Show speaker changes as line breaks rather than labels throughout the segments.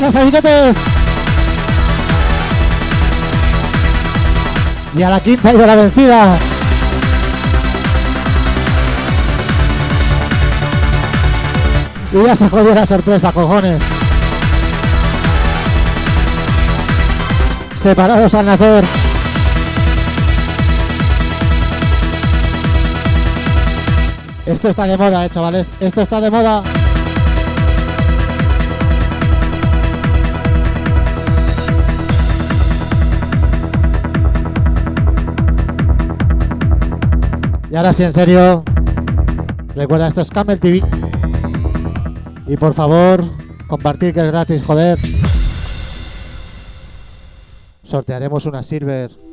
Buenas amiguetes. Y a la quinta y de la vencida. Y ya se jodió la sorpresa, cojones. Separados al nacer. Esto está de moda, eh, chavales. Esto está de moda. Ahora sí, en serio. Recuerda, esto es Camel TV. Y por favor, compartir que es gratis, joder. Sortearemos una Silver.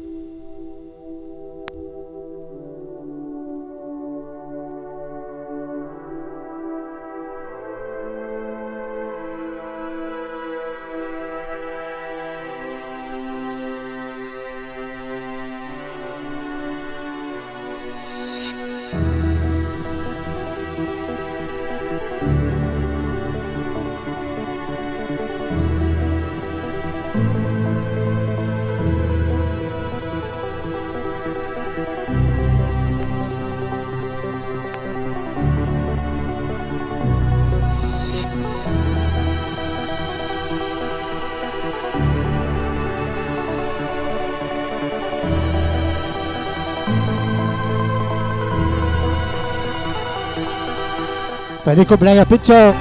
¡Feliz cumpleaños, Picho!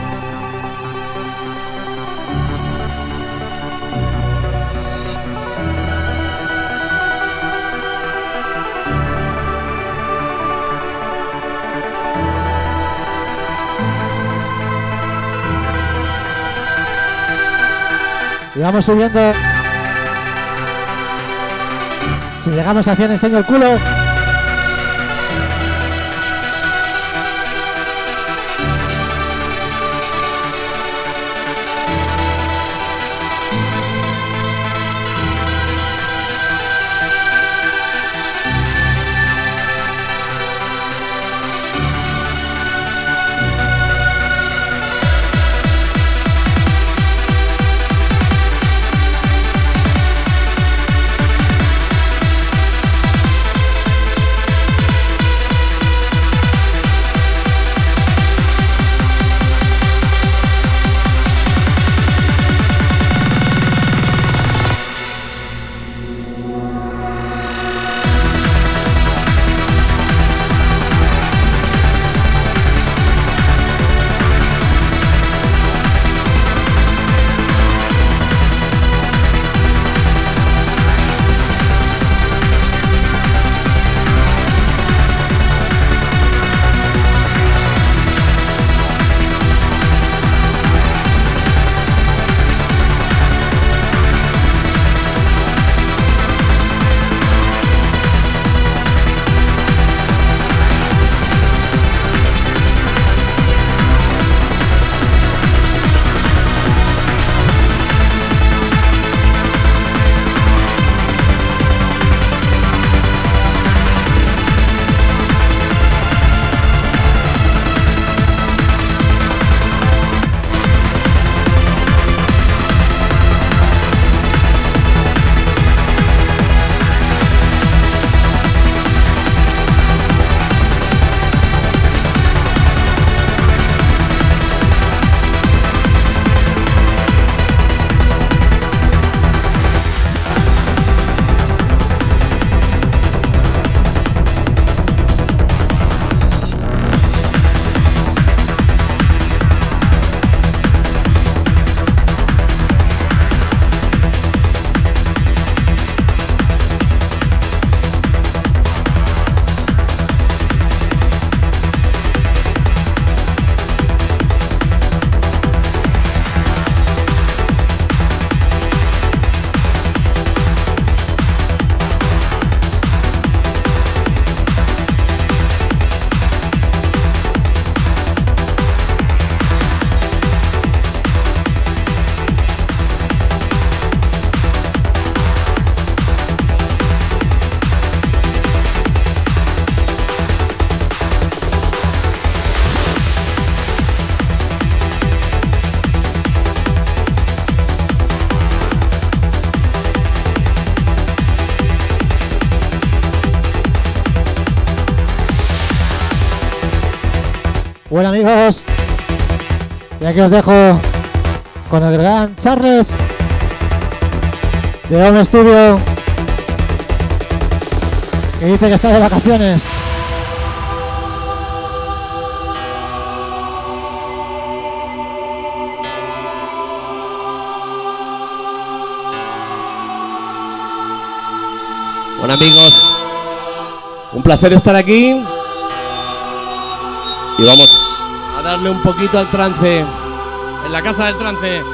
Y vamos subiendo. Si llegamos a 100 enseño el culo. Aquí os dejo con el gran Charles de Home Studio que dice que está de vacaciones.
Bueno amigos, un placer estar aquí y vamos a darle un poquito al trance la casa del trance.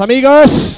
Amigos.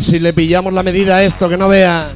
Si le pillamos la medida a esto, que no vea.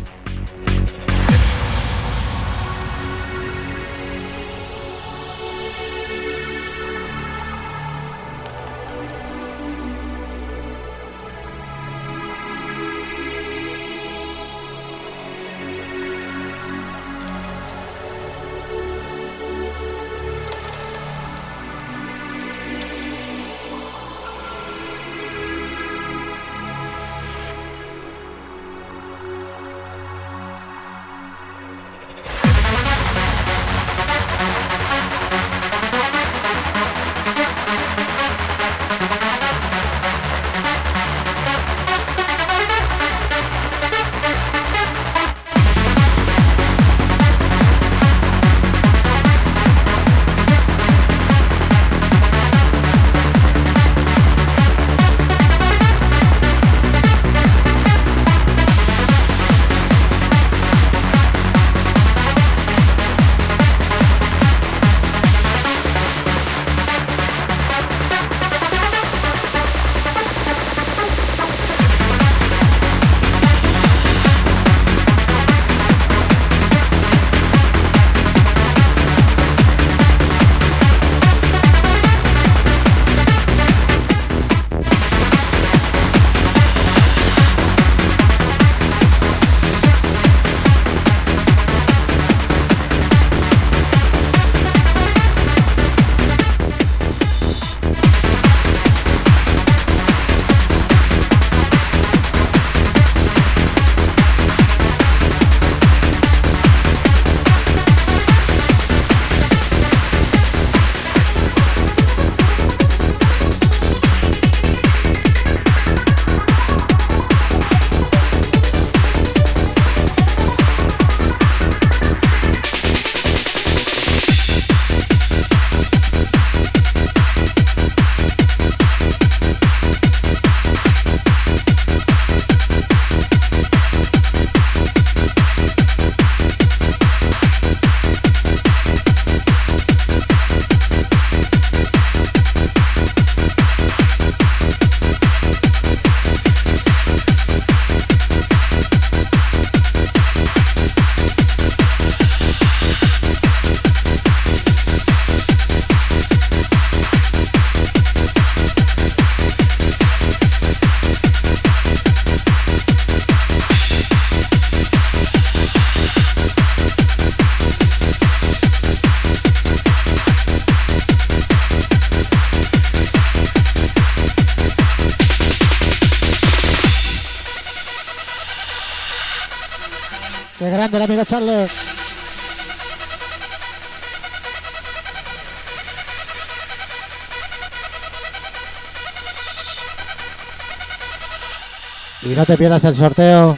Y no te pierdas el sorteo.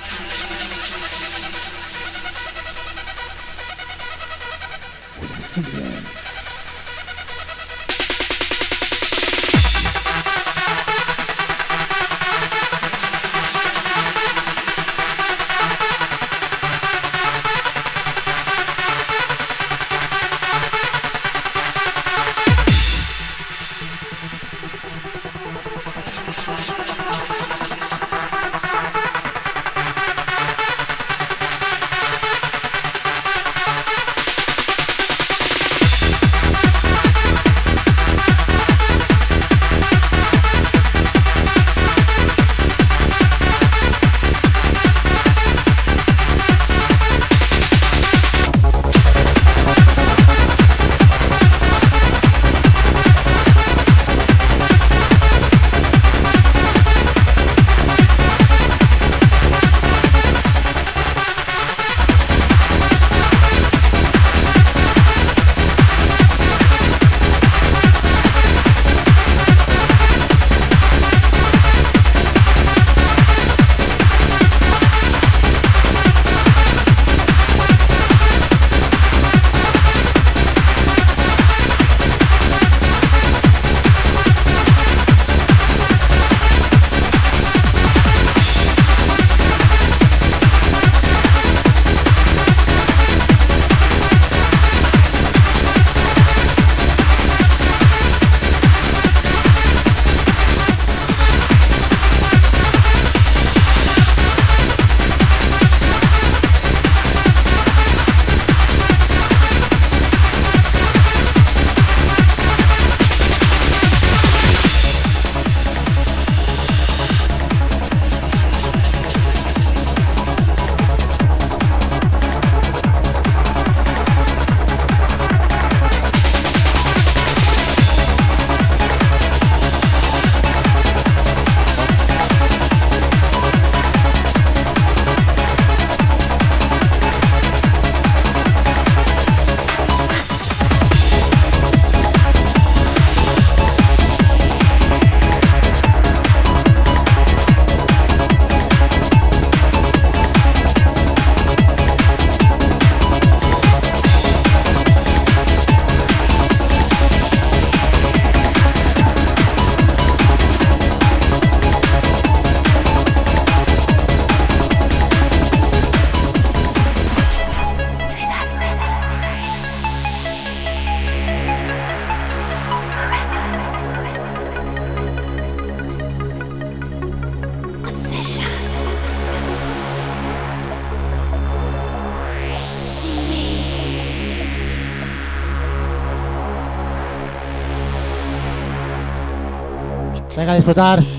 Disfrutar.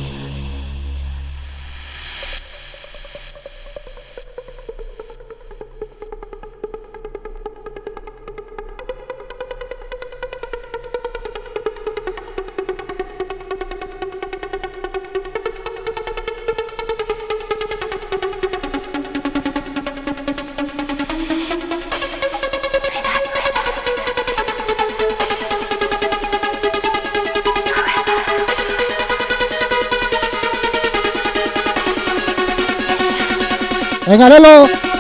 Venga, Lolo.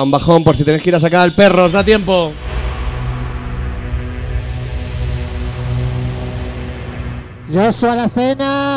Ahí va un bajón por si tenéis que ir a sacar al perro, os da tiempo.
Joshua la cena.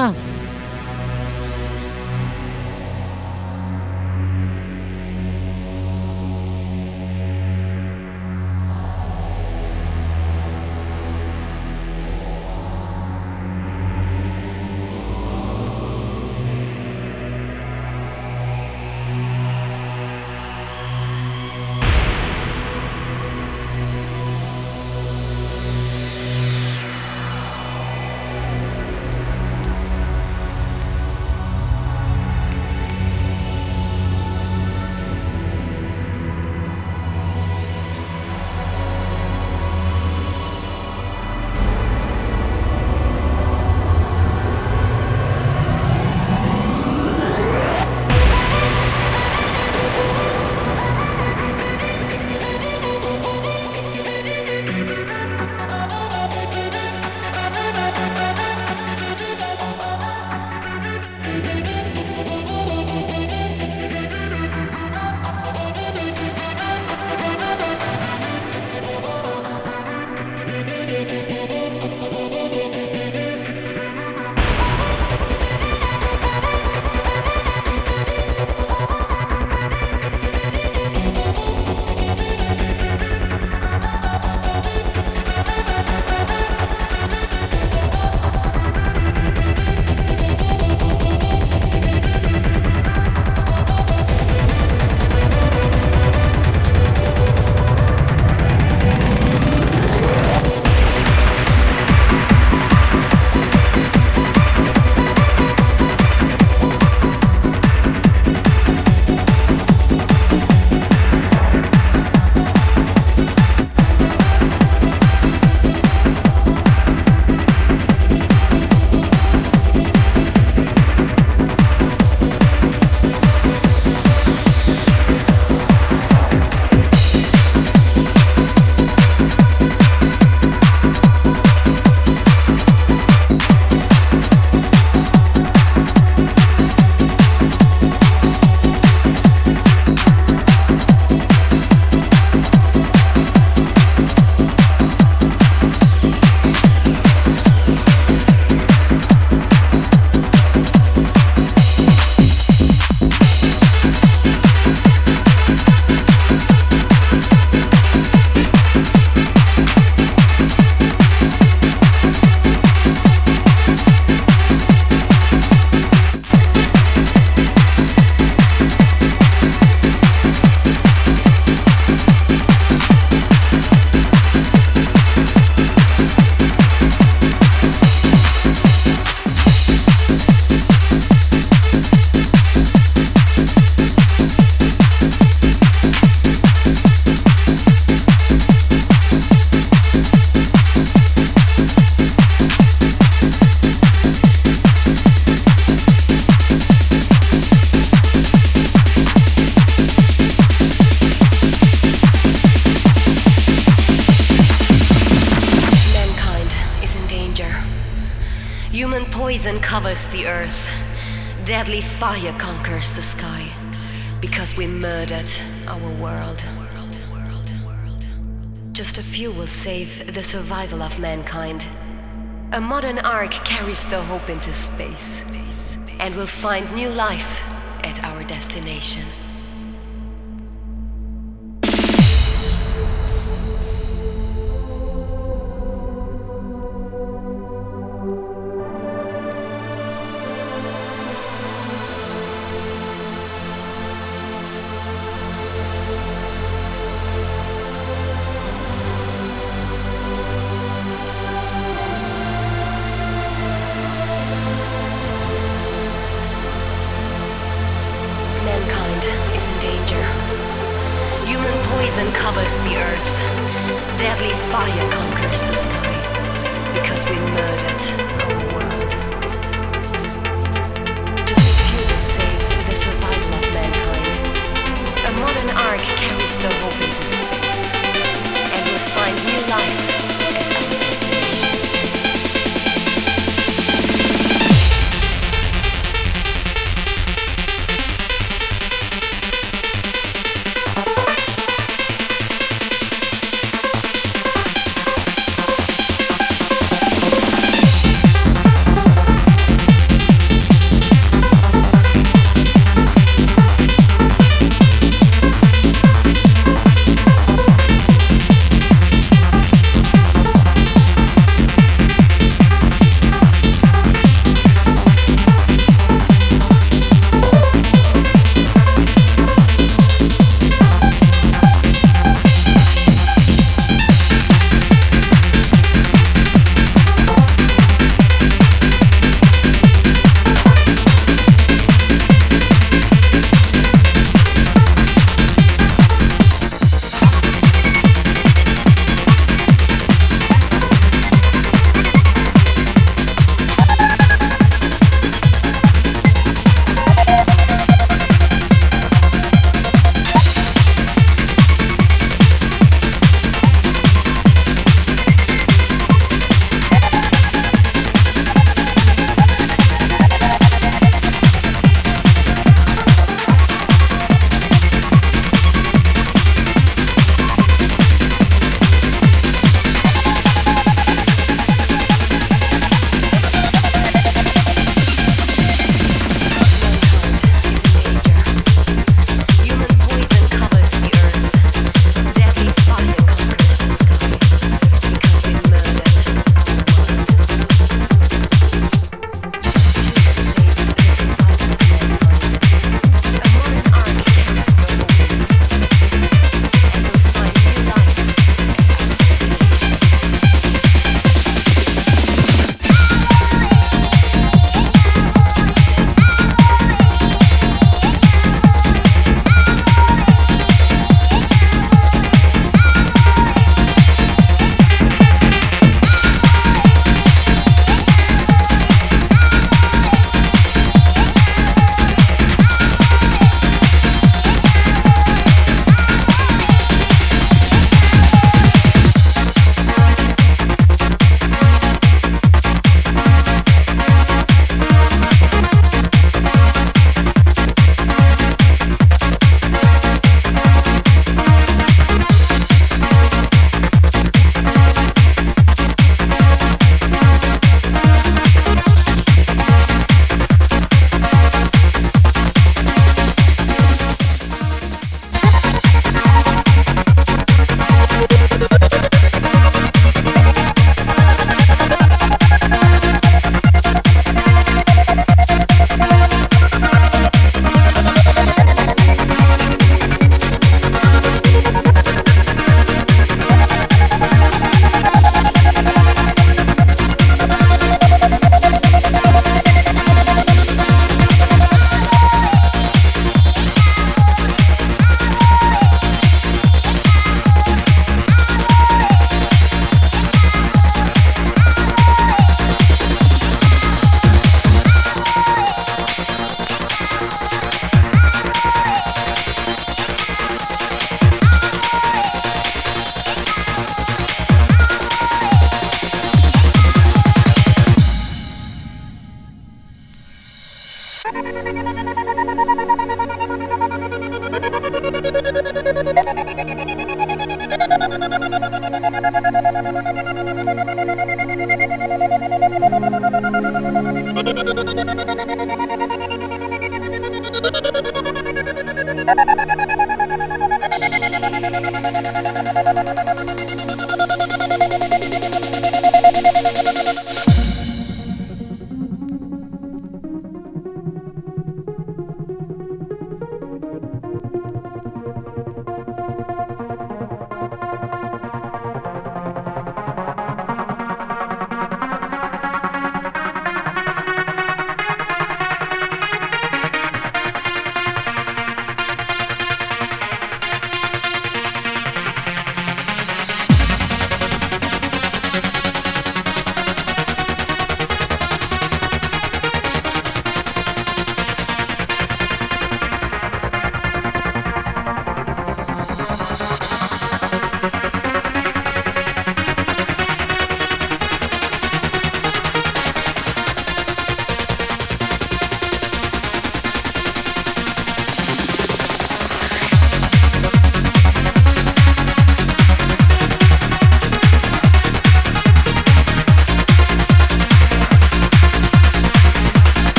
Just a few will save the survival of mankind. A modern ark carries the hope into space. And will find new life at our destination.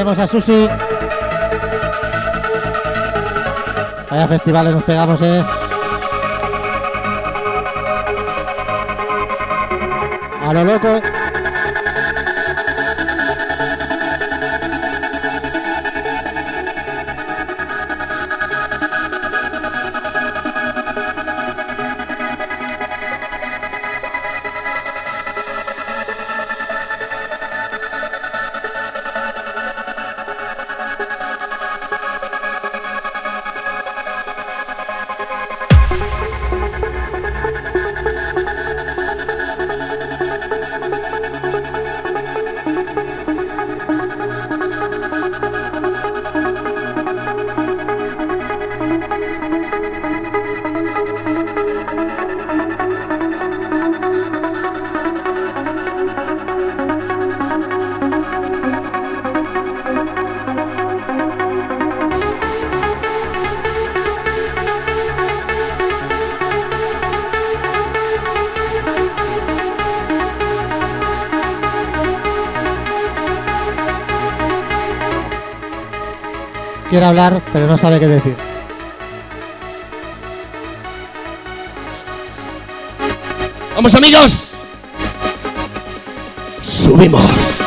Dedicaremos a Susi. Vaya festivales nos pegamos, eh. A lo loco. Quiere hablar, pero no sabe qué decir.
Vamos amigos. Subimos.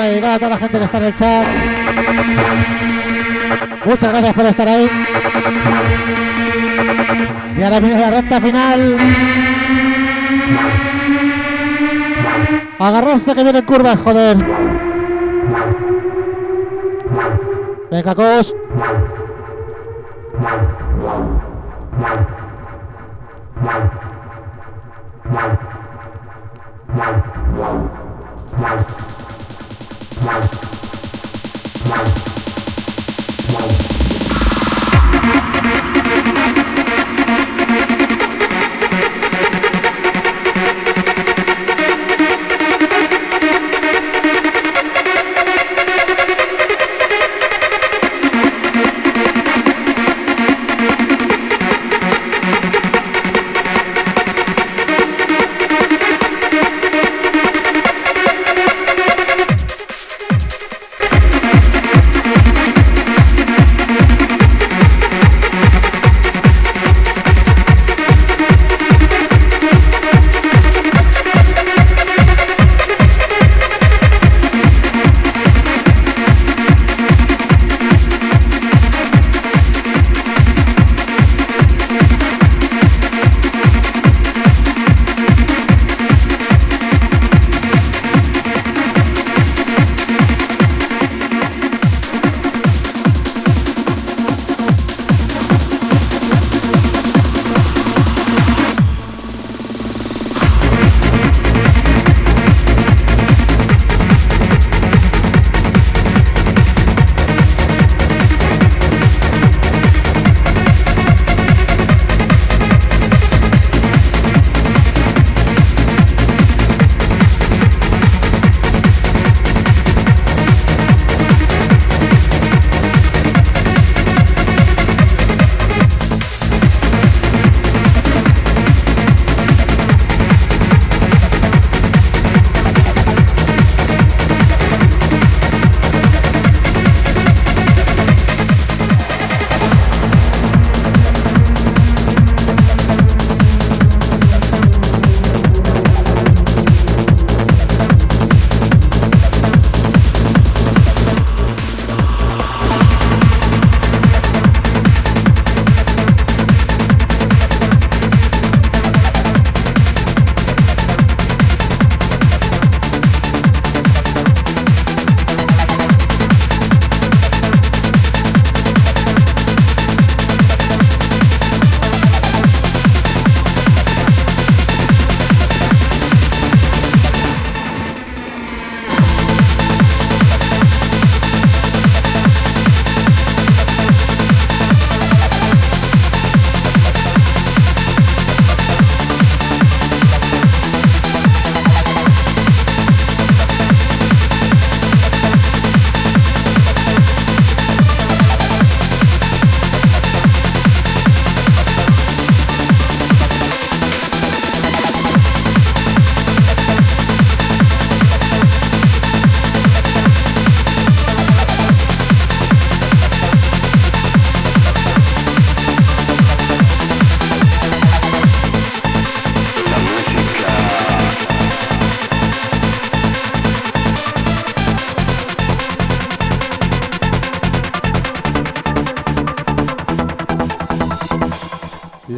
A toda la gente que está en el chat. Muchas gracias por estar ahí. Y ahora viene la recta final. Agarrarse que vienen curvas, joder. Venga, Cos.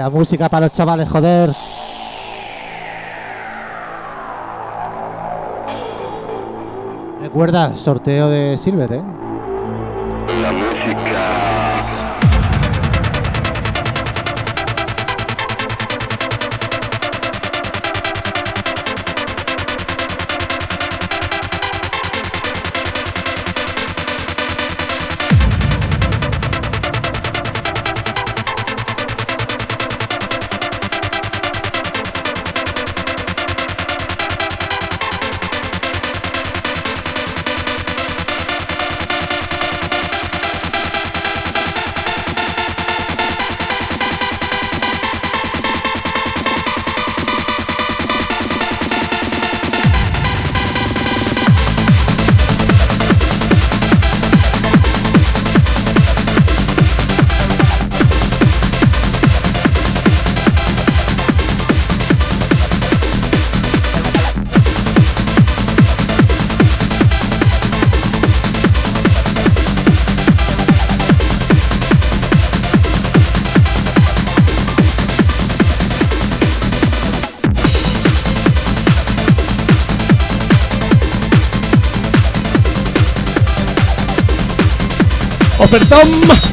La música para los chavales, joder. Recuerda, sorteo de Silver, ¿eh? Rotterdam.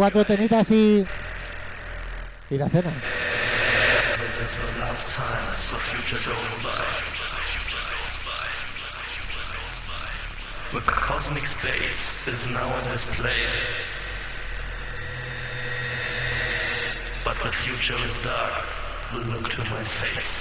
Cuatro temitas y. y la cena.
The cosmic space is now in this place. But the future is dark. Look to my face.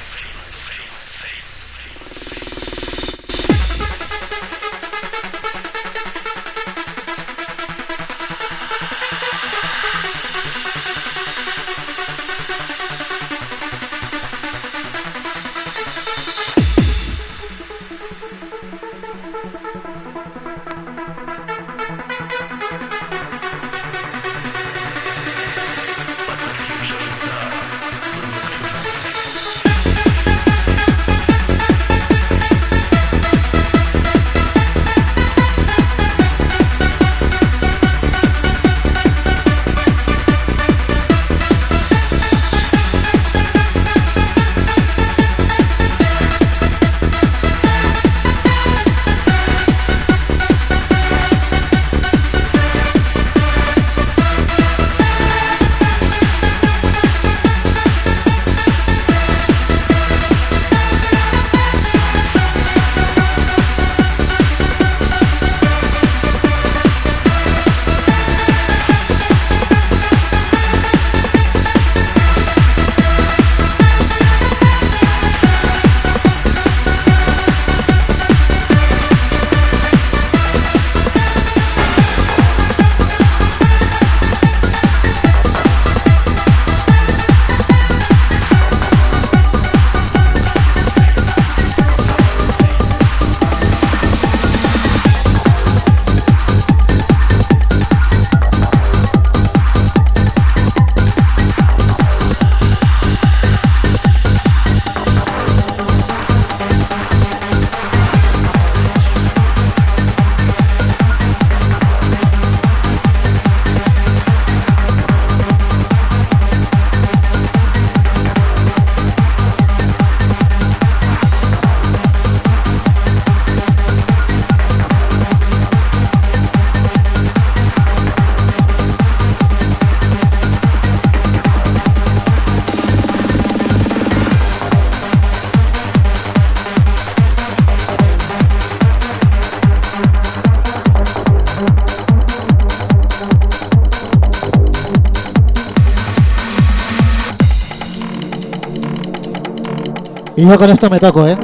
Yo con esto me toco, ¿eh?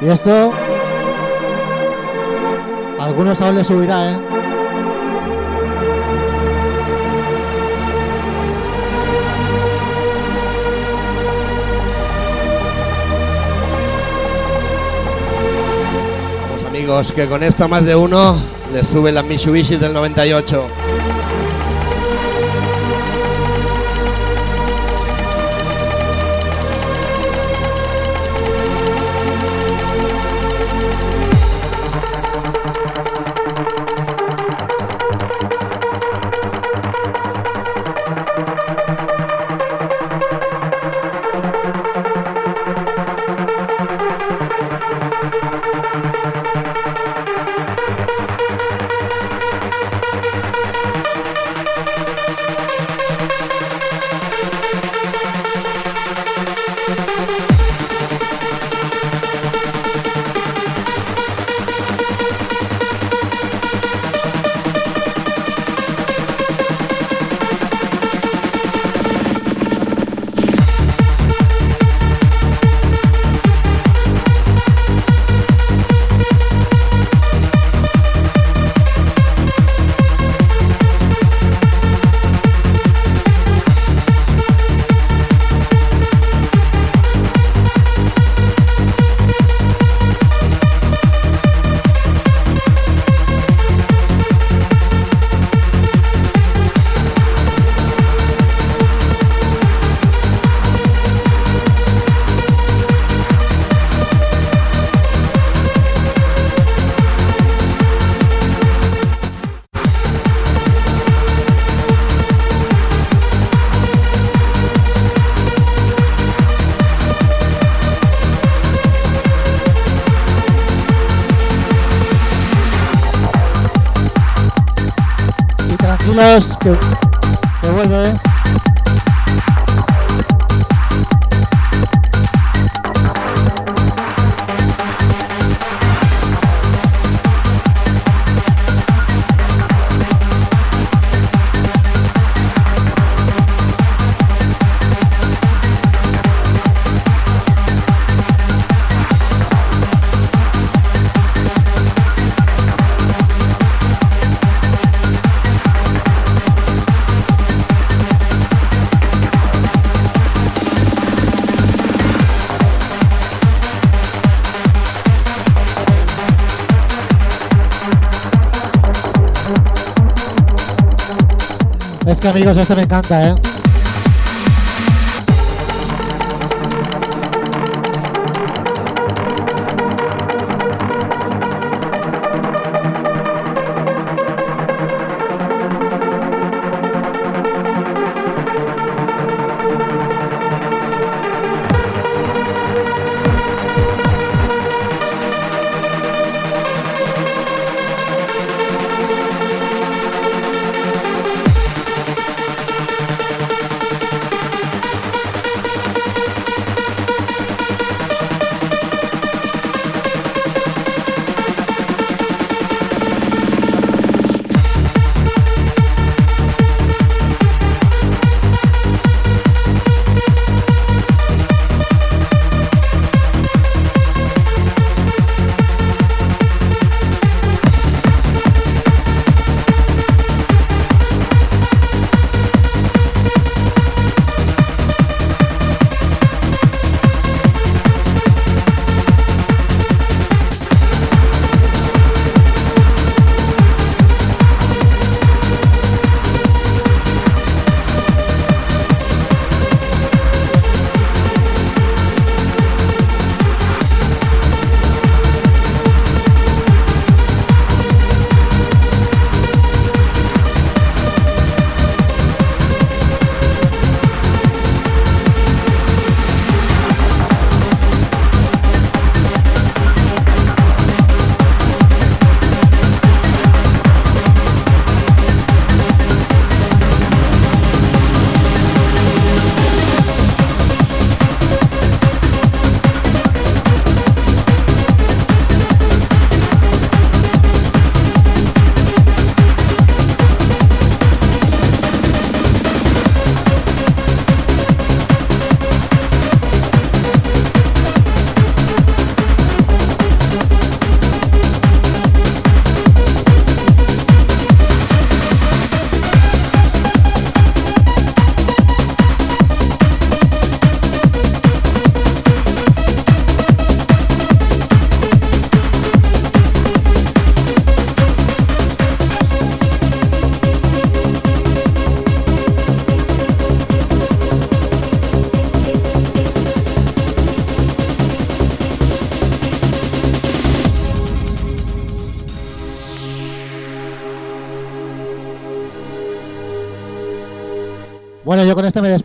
Y esto... Algunos aún les subirá, ¿eh?
Amigos, que con esto más de uno le sube la Mitsubishi del 98.
Es que amigos, este me encanta, ¿eh?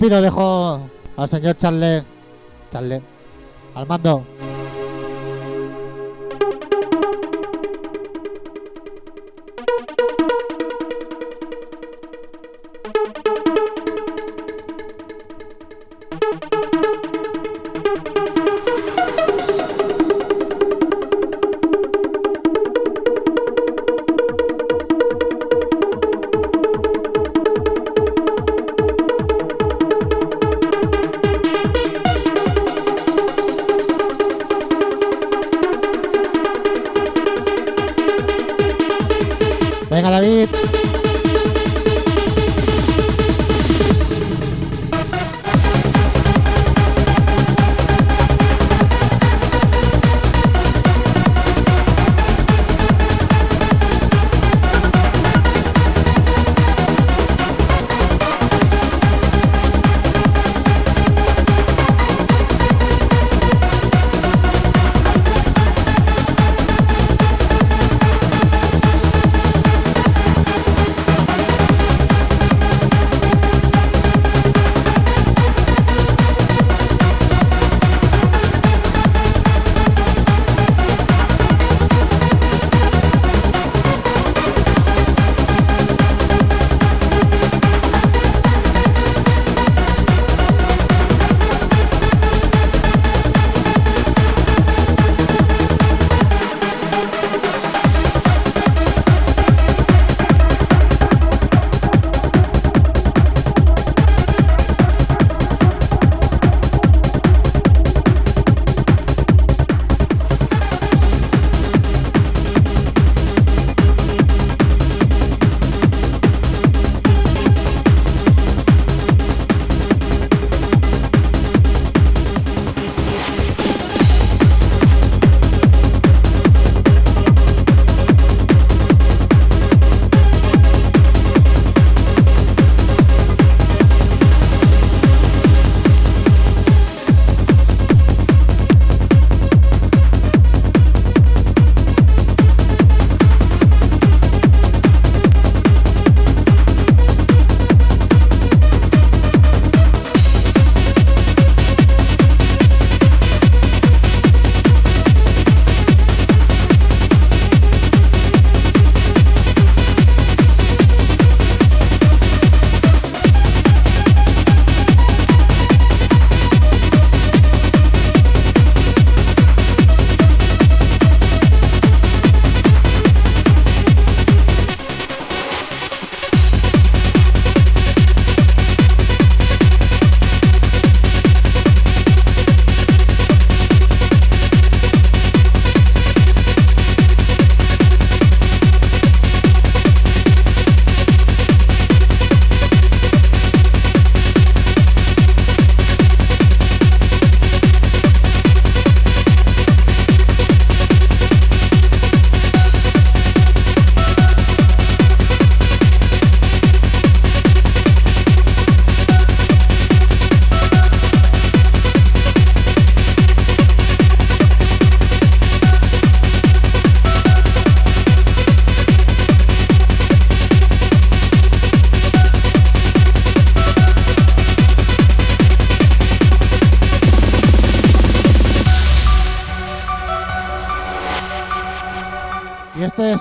Despido, dejo al señor Charle, Charle, al mando.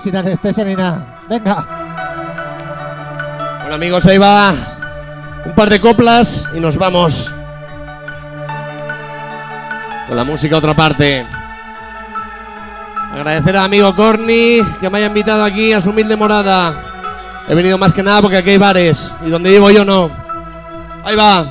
Sin anestesia ni nada. Venga.
Bueno amigos, ahí va un par de coplas y nos vamos. Con la música a otra parte. Agradecer al amigo Corny que me haya invitado aquí a su humilde morada. He venido más que nada porque aquí hay bares y donde vivo yo no. Ahí va.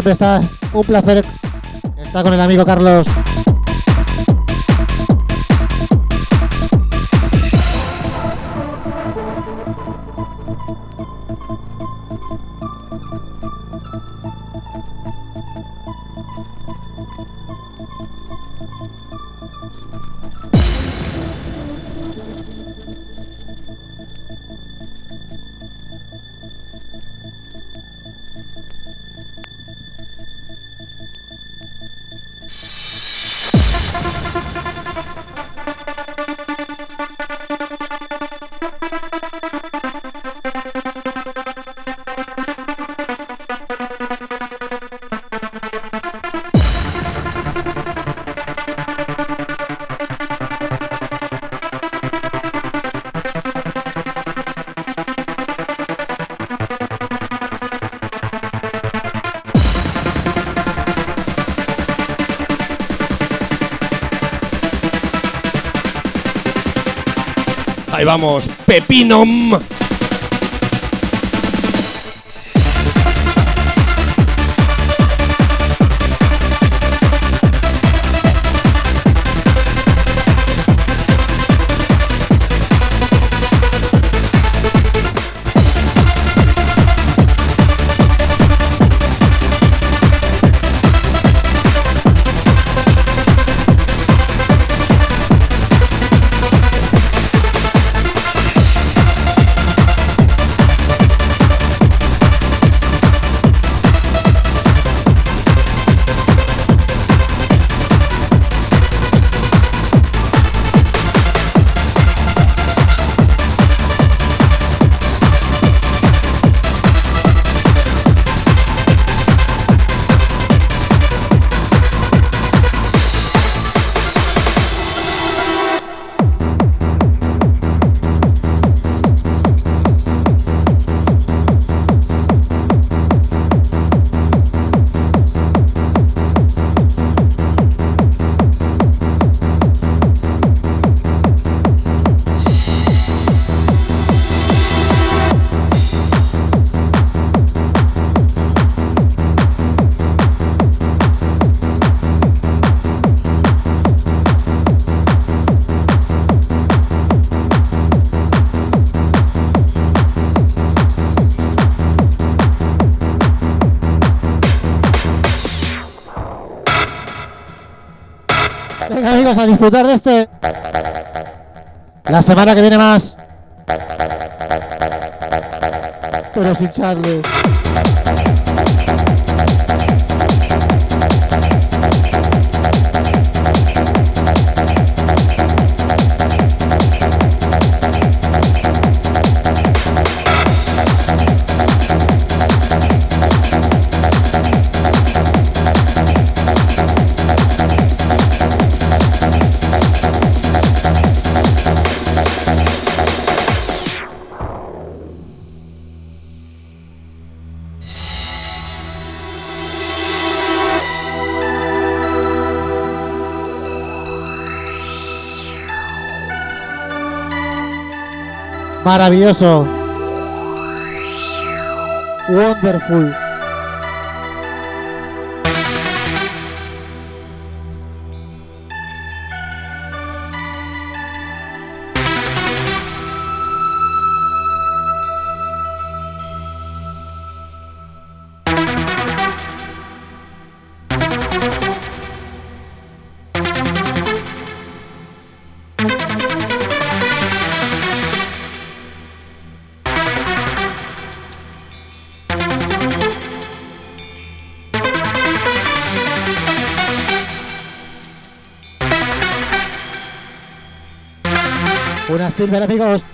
Siempre está un placer estar con el amigo Carlos.
Ahí vamos,
disfrutar de este. La semana que viene más. Pero sin Charlie. Maravilloso. Wonderful. Silver amigos.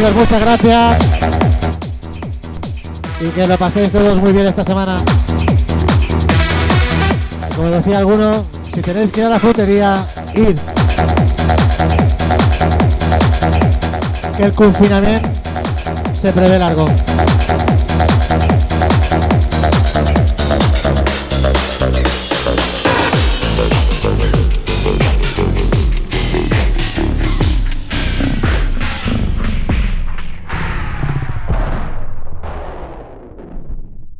Muchas gracias. Y que lo paséis todos muy bien esta semana. Como decía alguno, si tenéis que ir a la frutería, ir. Que el confinamiento se prevé largo.